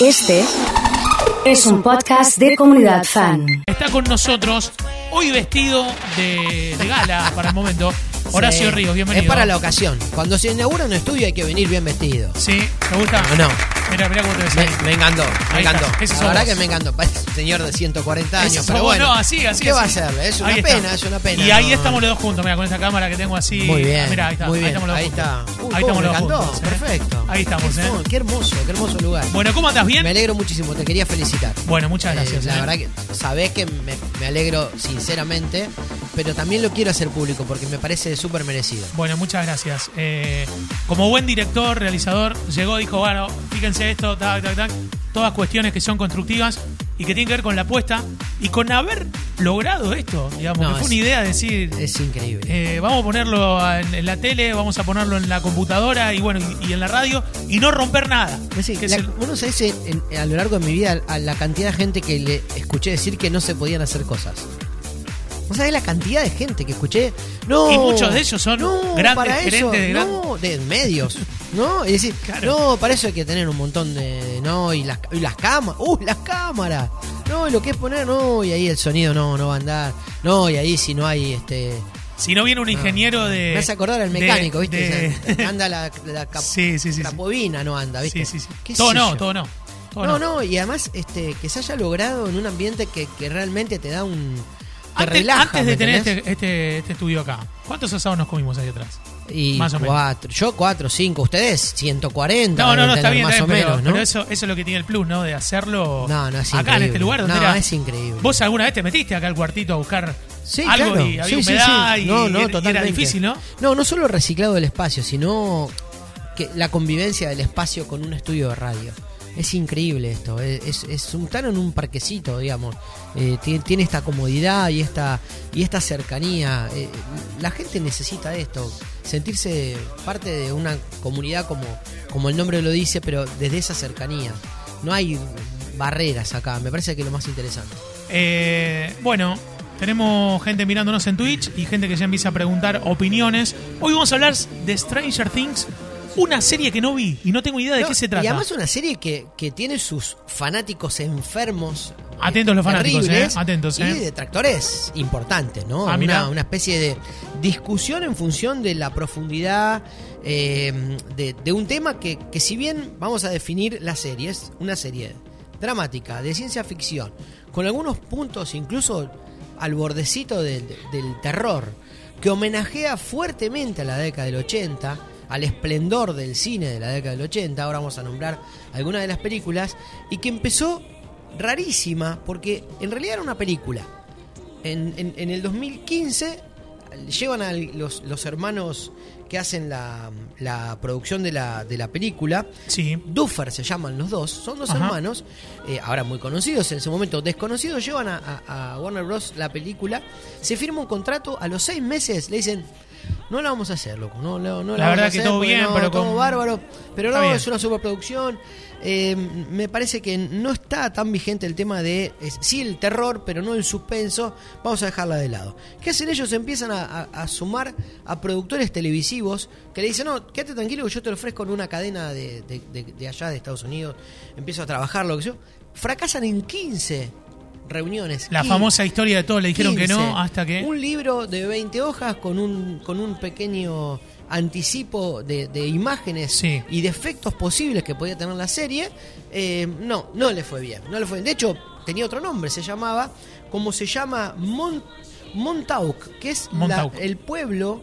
Este es un podcast de comunidad fan. Está con nosotros, hoy vestido de, de gala para el momento, Horacio Sí. Ríos, bienvenido. Es para la ocasión. Cuando se inaugura un estudio hay que venir bien vestido. Sí, ¿te gusta? ¿O no? Mira, mira cómo te ves Me, ahí. me encantó, me Ahí está. encantó. La verdad vos. que me encantó. Parece un señor de 140 Ese años, pero bueno. no, así, así, ¿Qué va a hacerle? Es una Ahí está. pena, es una pena. Y ahí no. estamos los dos juntos, mira, con esta cámara que tengo así. Muy bien, Mira, ahí está. muy Ahí bien. estamos los Ahí dos está. juntos. Uy, ahí estamos me los dos encantó, juntos. ¿eh? perfecto. Ahí estamos, qué, ¿eh? Qué hermoso, qué hermoso lugar. Bueno, ¿cómo andas? ¿Bien? Me alegro muchísimo, te quería felicitar. Bueno, muchas gracias. Eh, la ¿eh? verdad que sabés que me, me alegro sinceramente, pero también lo quiero hacer público porque me parece súper merecido. Bueno, muchas gracias. Como buen director, realizador, llegó, dijo, bueno, fíjense esto, tac, tac, tac, todas cuestiones que son constructivas y que tienen que ver con la apuesta y con haber logrado esto, digamos, No, que fue es- una idea decir, Es increíble. eh, vamos a ponerlo en, en la tele, vamos a ponerlo en la computadora y bueno, y, y en la radio y no romper nada. Es la- el- vos no sabés en- en- a lo largo de mi vida a la cantidad de gente que le escuché decir que no se podían hacer cosas. ¿Vos sabés la cantidad de gente que escuché? No. Y muchos de ellos son no, grandes gerentes eso, de gran- no, de medios. ¿No? Y decir, Claro. no, para eso hay que tener un montón de. No, y las, y las cámaras. ¡Uh, las cámaras! No, y lo que es poner, no, y ahí el sonido no, no va a andar. No, y ahí si no hay este. si no viene un ingeniero de... Me hace acordar al de- mecánico, ¿viste? de- O sea, anda la, la cap- Sí, sí, sí, no anda, ¿viste? Sí, sí, sí. ¿Qué Todo no, todo no. todo No, no, y además este, que se haya logrado en un ambiente que, que realmente te da un. Te Antes, relaja. antes de ¿me tener este, este, este estudio acá, ¿cuántos asados nos comimos ahí atrás? Y más o menos. cuatro, yo cuatro, cinco, ustedes 140. No, no, no, está bien, más está o bien, pero, menos, ¿no? pero eso, eso es lo que tiene el plus, ¿no? De hacerlo No, no, es acá en este lugar donde No, era. es increíble. ¿Vos alguna vez te metiste acá al cuartito a buscar Sí, algo claro. y había Sí, sí, humedad sí. y, no, y no, y era totalmente. difícil, ¿no? No, no solo reciclado del espacio, sino que la convivencia del espacio con un estudio de radio. Es increíble esto, es, es, un en un parquecito, digamos. Eh, tiene, tiene esta comodidad y esta y esta cercanía. Eh, la gente necesita esto, sentirse parte de una comunidad como, como el nombre lo dice, pero desde esa cercanía. No hay barreras acá, me parece que es lo más interesante. Eh, bueno, tenemos gente mirándonos en Twitch y gente que ya empieza a preguntar opiniones. Hoy vamos a hablar de Stranger Things, una serie que no vi y no tengo idea de No, qué se trata. Y además una serie que, que tiene sus fanáticos enfermos. Atentos los fanáticos, eh, atentos, Y eh. detractores importantes, ¿no? Ah, una, una especie de discusión en función de la profundidad eh, de, de un tema que, que si bien vamos a definir la serie, es una serie dramática, de ciencia ficción, con algunos puntos incluso al bordecito del, del terror, que homenajea fuertemente a la década del 80, al esplendor del cine de la década del 80, ahora vamos a nombrar algunas de las películas, y que empezó rarísima, porque en realidad era una película. En, en- en el 2015 llevan a los, los hermanos que hacen la, la producción de la, de la película, Sí. Duffer se llaman los dos, son dos Ajá. hermanos, eh, ahora muy conocidos, en ese momento desconocidos, llevan a, a- a Warner Bros. la película, se firma un contrato, a los seis meses le dicen, no la vamos a hacer, loco, no, no, no La vamos verdad a que hacer todo bien, no, pero todo con- bárbaro, pero no, es una superproducción. Eh, me parece que no está tan vigente el tema de, es- sí el terror, pero no el suspenso, vamos a dejarla de lado. ¿Qué hacen ellos? Empiezan a, a- a sumar a productores televisivos que le dicen, no, quédate tranquilo que yo te lo ofrezco en una cadena de, de- de- de allá de Estados Unidos, empiezo a trabajar, lo que yo. Fracasan en 15 reuniones. La 15. famosa historia de todos le dijeron que 15. no hasta que... Un libro de 20 hojas con un, con un pequeño anticipo de, de imágenes Sí. y de efectos posibles que podía tener la serie. eh, no, no le fue bien. No le fue bien. De hecho, tenía otro nombre, se llamaba, como se llama, Mon- Montauk, que es la- el pueblo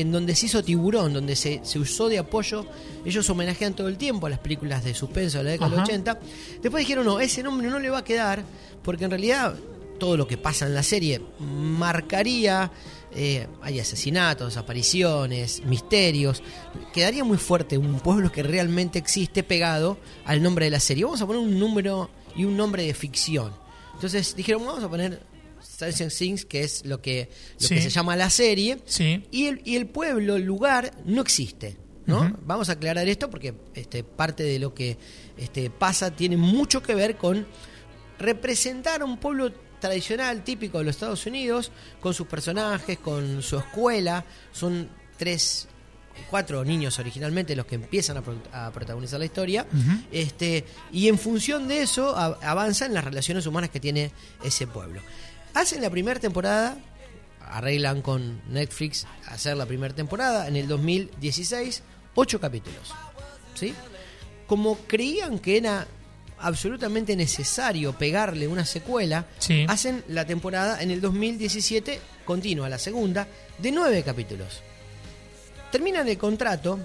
en donde se hizo Tiburón, donde se, se usó de apoyo. Ellos homenajean todo el tiempo a las películas de suspenso de la década del Ajá. 80. Después dijeron, no, ese nombre no le va a quedar, porque en realidad todo lo que pasa en la serie marcaría, eh, hay asesinatos, apariciones, misterios, quedaría muy fuerte un pueblo que realmente existe pegado al nombre de la serie. Vamos a poner un número y un nombre de ficción. Entonces dijeron, vamos a poner Stranger Things, que es lo que, lo Sí. que se llama la serie, Sí. y el, y el pueblo, el lugar, no existe. ¿no? Vamos a aclarar esto porque este, parte de lo que este, pasa tiene mucho que ver con representar a un pueblo tradicional, típico de los Estados Unidos, con sus personajes, con su escuela. Son tres cuatro niños originalmente los que empiezan a, pro- a protagonizar la historia. Este, y en función de eso avanzan las relaciones humanas que tiene ese pueblo. Hacen la primera temporada, arreglan con Netflix hacer la primera temporada en el 2016, ocho capítulos. ¿sí? Como creían que era absolutamente necesario pegarle una secuela, Sí. hacen la temporada en el 2017, continua la segunda, de nueve capítulos. Terminan el contrato,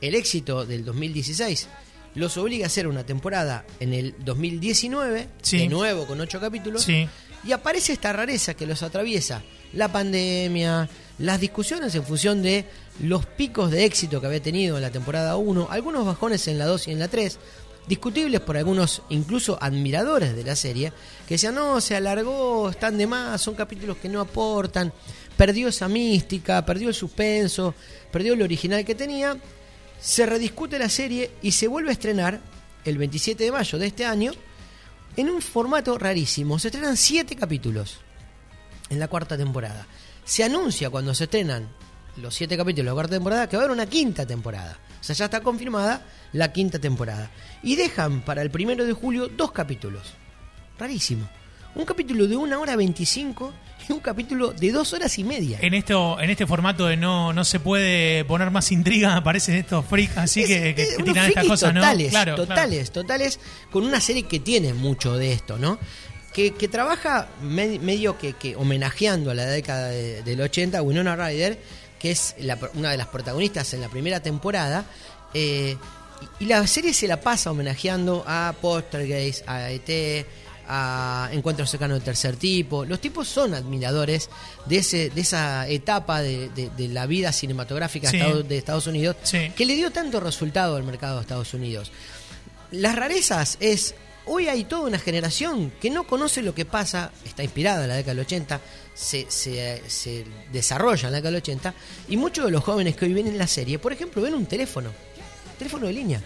el éxito del 2016 los obliga a hacer una temporada en el 2019, Sí. de nuevo con ocho capítulos, Sí. Y aparece esta rareza que los atraviesa, la pandemia, las discusiones en función de los picos de éxito que había tenido en la temporada 1, algunos bajones en la 2 y en la 3, discutibles por algunos incluso admiradores de la serie, que decían, no, se alargó, están de más, son capítulos que no aportan, perdió esa mística, perdió el suspenso, perdió lo original que tenía, se rediscute la serie y se vuelve a estrenar el 27 de mayo de este año en un formato rarísimo. Se estrenan siete capítulos en la cuarta temporada. Se anuncia cuando se estrenan los siete capítulos de la cuarta temporada que va a haber una quinta temporada. O sea, ya está confirmada la quinta temporada. Y dejan para el primero de julio dos capítulos. Rarísimo. Un capítulo de una hora 25 en un capítulo de dos horas y media. En esto, en este formato de no, no se puede poner más intriga, aparecen estos freaks, así que, que, tiran estas cosas, totales. Claro, totales, totales, con una serie que tiene mucho de esto, ¿no? Que, trabaja medio que, que, homenajeando a la década de, del 80, Winona Ryder, que es la, una de las protagonistas en la primera temporada, eh, y la serie se la pasa homenajeando a Postergeist, a ET, a Encuentros cercanos del tercer tipo. Los tipos son admiradores de, ese, de esa etapa de, de- de la vida cinematográfica Sí. De Estados Unidos Sí. que le dio tanto resultado al mercado de Estados Unidos. Las rarezas es, hoy hay toda una generación que no conoce lo que pasa, está inspirada en la década del 80, se, se, se desarrolla en la década del 80, y muchos de los jóvenes que hoy ven en la serie, por ejemplo, ven un teléfono, teléfono de línea.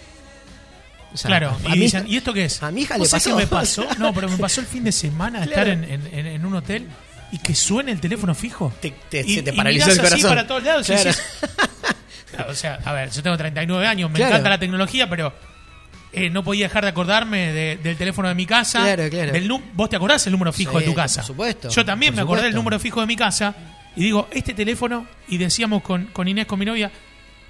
O sea, Claro, a y mi dicen, hija- ¿y esto qué es? A mi hija le ¿Vos sabés pasó. qué me pasó? No, pero me pasó el fin de semana Claro. estar en, en- en- en un hotel y que suene el teléfono fijo. Te- te- y, se te y paralizó mirás el así corazón. para todos lados y Claro. o sea, a ver, yo tengo 39 años, me Claro. encanta la tecnología, pero eh, no podía dejar de acordarme de- del teléfono de mi casa. Claro, claro. Del ¿Vos te acordás el número fijo Sí, de tu casa? por supuesto, Yo también por me acordé del número fijo de mi casa y digo, este teléfono, y decíamos con, con Inés, con mi novia,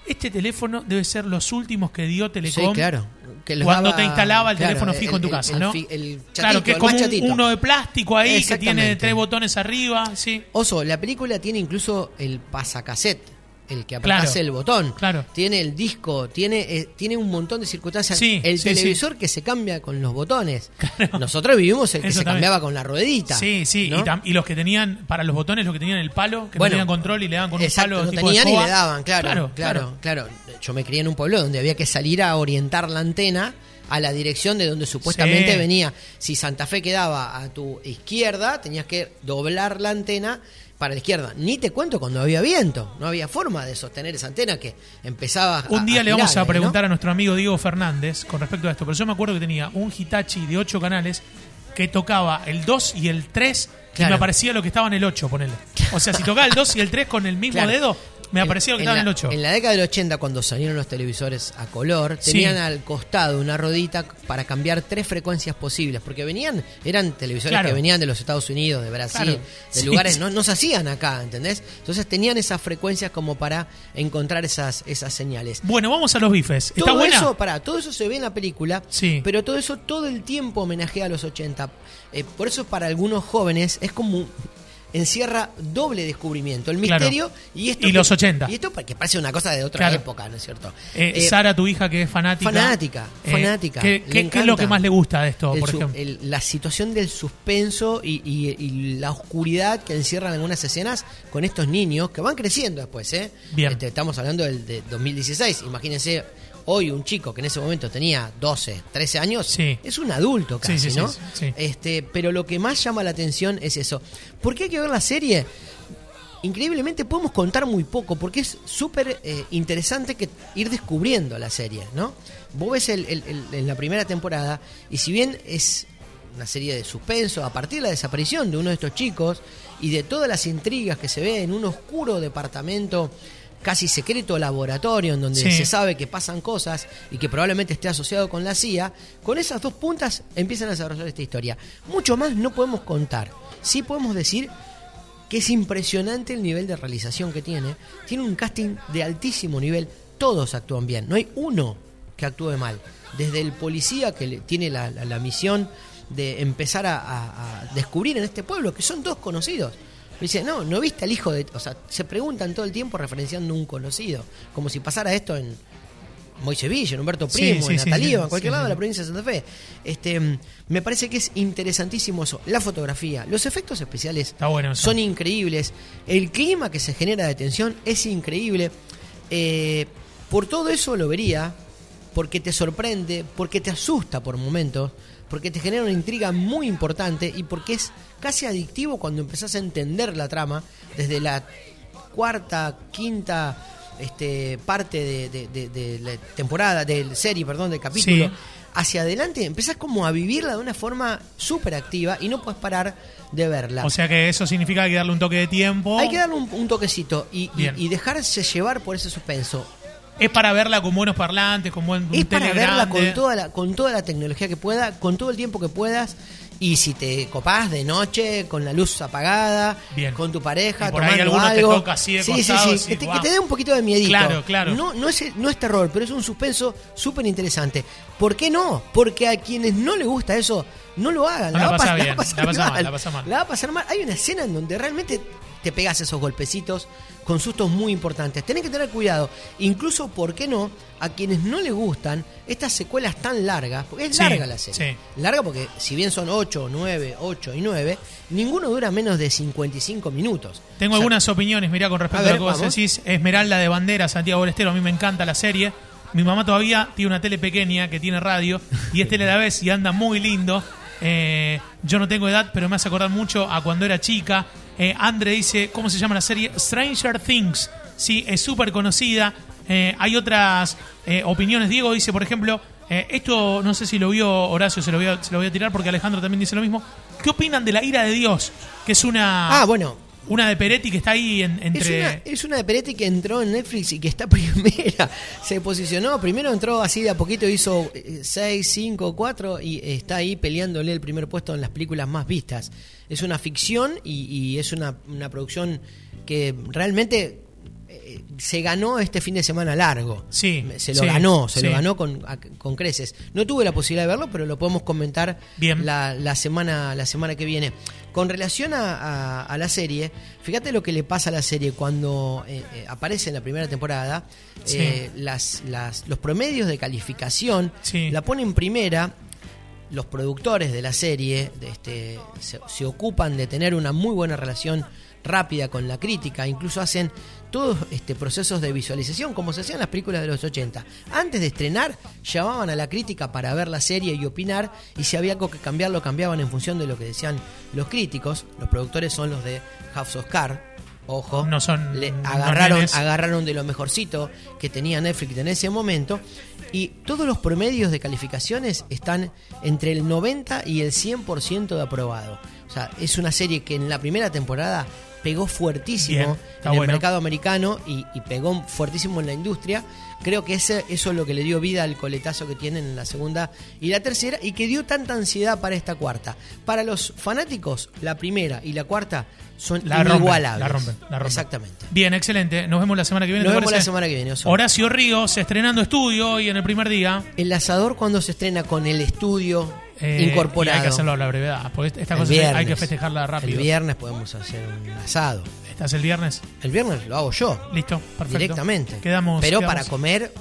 este teléfono debe ser los últimos que dio Telecom Sí, claro. Que cuando daba- te instalaba el claro, teléfono fijo en tu casa, el ¿no? el chatito, claro, que es como un- uno de plástico ahí que tiene tres botones arriba, sí. Oso, la película tiene incluso el pasacassette, el que apretás Claro, el botón. claro. Tiene el disco, tiene, eh, tiene un montón de circunstancias. Sí, el sí, televisor que se cambia con los botones. Claro. Nosotros vivimos el que Eso se también. cambiaba con la ruedita. Sí, sí, ¿no? y, tam- y los que tenían, para los botones, los que tenían el palo, que Bueno, no tenían control y le daban con Exacto, un palo no tipo de tenían y escoba. le daban, claro, claro, claro. Yo me crié en un pueblo donde había que salir a orientar la antena a la dirección de donde supuestamente venía. Si Santa Fe quedaba a tu izquierda, tenías que doblar la antena para la izquierda. Ni te cuento cuando había viento, no había forma de sostener esa antena que empezaba Un día le girar vamos a ¿no? preguntar a nuestro amigo Diego Fernández con respecto a esto, pero yo me acuerdo que tenía un Hitachi de 8 canales que tocaba el 2 y el 3 y Claro. me aparecía lo que estaba en el 8, ponele. O sea, si tocaba el 2 y el 3 con el mismo Claro. dedo, me aparecía lo que estaba en el 8. En la década del 80, cuando salieron los televisores a color, Sí. tenían al costado una rodita para cambiar tres frecuencias posibles, porque venían, eran televisores Claro. que venían de los Estados Unidos, de Brasil, Claro. de Sí, lugares, sí. no, no se hacían acá, ¿entendés? Entonces tenían esas frecuencias como para encontrar esas, esas señales. Bueno, vamos a los bifes. ¿Está todo buena? eso, pará, todo eso se ve en la película, Sí. pero todo eso todo el tiempo homenajea a los 80. Eh, por eso para algunos jóvenes es como encierra doble descubrimiento, el Claro. misterio y esto Y los 80. Y esto que parece una cosa de otra Claro. época, ¿no es cierto? Eh, Eh, Sara, tu hija que es fanática. fanática, eh, fanática. ¿qué, le qué- qué es lo que más le gusta de esto, el por ejemplo? el- la situación del suspenso y, y- y la oscuridad que encierran algunas escenas con estos niños que van creciendo después, ¿eh? Bien. Este, estamos hablando del de 2016. Imagínense, hoy un chico que en ese momento tenía 12, 13 años, Sí. es un adulto casi, sí, sí, ¿no? sí, sí. Este, pero lo que más llama la atención es eso. ¿Por qué hay que ver la serie? increíblemente podemos contar muy poco porque es súper eh, interesante que ir descubriendo la serie, ¿no? Vos ves el, el- el- en la primera temporada y si bien es una serie de suspenso a partir de la desaparición de uno de estos chicos y de todas las intrigas que se ve en un oscuro departamento casi secreto laboratorio en donde Sí. se sabe que pasan cosas y que probablemente esté asociado con la CIA, con esas dos puntas empiezan a desarrollar esta historia. Mucho más no podemos contar. Sí podemos decir que es impresionante el nivel de realización que tiene. Tiene un casting de altísimo nivel. Todos actúan bien. No hay uno que actúe mal. Desde el policía que tiene la, la- la misión de empezar a, a- a descubrir en este pueblo, que son dos conocidos. Dice, no, no viste al hijo de... O sea, se preguntan todo el tiempo referenciando un conocido. Como si pasara esto en Moise Villa, en Humberto Primo, sí, en sí, sí, en cualquier lado de la provincia de Santa Fe. Este, me parece que es interesantísimo eso. La fotografía, los efectos especiales Está bueno eso. son increíbles. El clima que se genera de tensión es increíble. Eh, por todo eso lo vería, porque te sorprende, porque te asusta por momentos, porque te genera una intriga muy importante y porque es casi adictivo cuando empezás a entender la trama desde la cuarta, quinta este, parte de, de- de- de la temporada, de serie, perdón, del capítulo, Sí. hacia adelante, empezás como a vivirla de una forma súper activa y no puedes parar de verla. O sea que eso significa que hay que darle un toque de tiempo. Hay que darle un, un toquecito y, y dejarse llevar por ese suspenso. Es para verla con buenos parlantes, con buen un Es para tele verla grande. con toda, la, con toda la tecnología que pueda, con todo el tiempo que puedas. Y si te copás de noche, con la luz apagada, Bien. con tu pareja, Y por ahí tomando alguno te algo. toca así de sí, costado, sí, sí, decís, que te, te dé un poquito de miedito. Claro, claro. No, no, es, no es terror, pero es un suspenso súper interesante. ¿Por qué no? Porque a quienes no les gusta eso, no lo hagan. No la va a pasa pas- bien, va a pasar la pasa mal, mal. la pasa mal. La va a pasar mal. Hay una escena en donde realmente te pegas esos golpecitos con sustos muy importantes. Tenés que tener cuidado. Incluso, ¿por qué no? A quienes no les gustan estas secuelas tan largas, porque es Sí, larga la serie. sí. Larga porque si bien son 8, 9, 8 y 9, ninguno dura menos de 55 minutos. Tengo O sea, algunas opiniones, mirá, con respecto A a, ver, lo que vos decís. Esmeralda de Bandera, Santiago del Estero, a mí me encanta la serie. Mi mamá todavía tiene una tele pequeña que tiene radio y es tele a la vez y anda muy lindo. Eh, yo no tengo edad, pero me hace acordar mucho a cuando era chica. Eh, Andre dice, ¿cómo se llama la serie? Stranger Things. Sí, es súper conocida. Eh, hay otras eh, opiniones. Diego dice, por ejemplo, eh, esto no sé si lo vio Horacio, se lo, voy a, se lo voy a tirar porque Alejandro también dice lo mismo. ¿Qué opinan de la ira de Dios? Que es una... Ah, bueno, Una de Peretti que está ahí en- entre. es una de Peretti que entró en Netflix y que está primera. Se posicionó, primero entró así de a poquito, hizo 6, 5, 4 y está ahí peleándole el primer puesto en las películas más vistas. Es una ficción y, y es una, una producción que realmente eh, se ganó este fin de semana largo. Sí, Se lo sí, ganó, se sí. lo ganó con, a- con creces. No tuve la posibilidad de verlo, pero lo podemos comentar Bien. la, la semana, la semana que viene. Con relación a, a- a la serie, fíjate lo que le pasa a la serie cuando eh, eh, aparece en la primera temporada. Sí. las, las- los promedios de calificación la ponen primera. Los productores de la serie de este, se, se ocupan de tener una muy buena relación rápida con la crítica, incluso hacen todos este, procesos de visualización como se hacían las películas de los 80. Antes de estrenar, llamaban a la crítica para ver la serie y opinar, y si había algo que cambiar, lo cambiaban en función de lo que decían los críticos. Los productores son los de House of Cards. Ojo, No son le agarraron, agarraron de lo mejorcito que tenía Netflix en ese momento y todos los promedios de calificaciones están entre el 90 y el 100% de aprobado. O sea, es una serie que en la primera temporada pegó fuertísimo Bien, en el bueno. mercado americano y, y pegó fuertísimo en la industria. Creo que ese, eso es lo que le dio vida al coletazo que tienen en la segunda y la tercera y que dio tanta ansiedad para esta cuarta. Para los fanáticos, la primera y la cuarta son La rompen, inigualables. la rompen, la rompen. Exactamente. Bien, excelente. Nos vemos la semana que viene. Nos ¿te vemos la semana que viene, Oso. Horacio Ríos estrenando estudio hoy en el primer día. El asador cuando se estrena con el estudio eh, incorporado. y hay que hacerlo a la brevedad. Porque esta El cosa hay que festejarla rápido. El viernes podemos hacer un asado. ¿Estás el viernes? El viernes lo hago yo. Listo, perfecto. Directamente. Quedamos. Pero quedamos para comer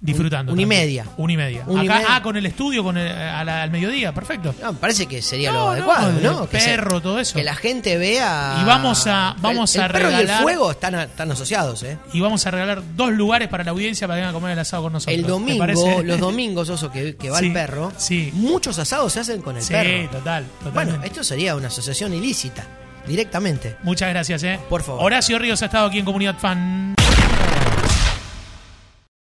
disfrutando. un- un y media. Un y media. Y Acá, media. ah, con el estudio, con el- a la- al mediodía, perfecto. No, me parece que sería No, lo no, adecuado, el ¿no? Se- perro, todo eso. Que la gente vea. Y vamos a- vamos el, a el perro y el fuego están, a- están asociados, ¿eh? Y vamos a regalar dos lugares para la audiencia para que vengan a comer el asado con nosotros. El ¿Te domingo, los domingos, oso, que, que va Sí, el perro. sí. Muchos asados se hacen con el Sí, perro. total, Bueno, totalmente. esto sería una asociación ilícita, directamente. Muchas gracias, eh. Por favor. Horacio Ríos ha estado aquí en Comunidad Fan.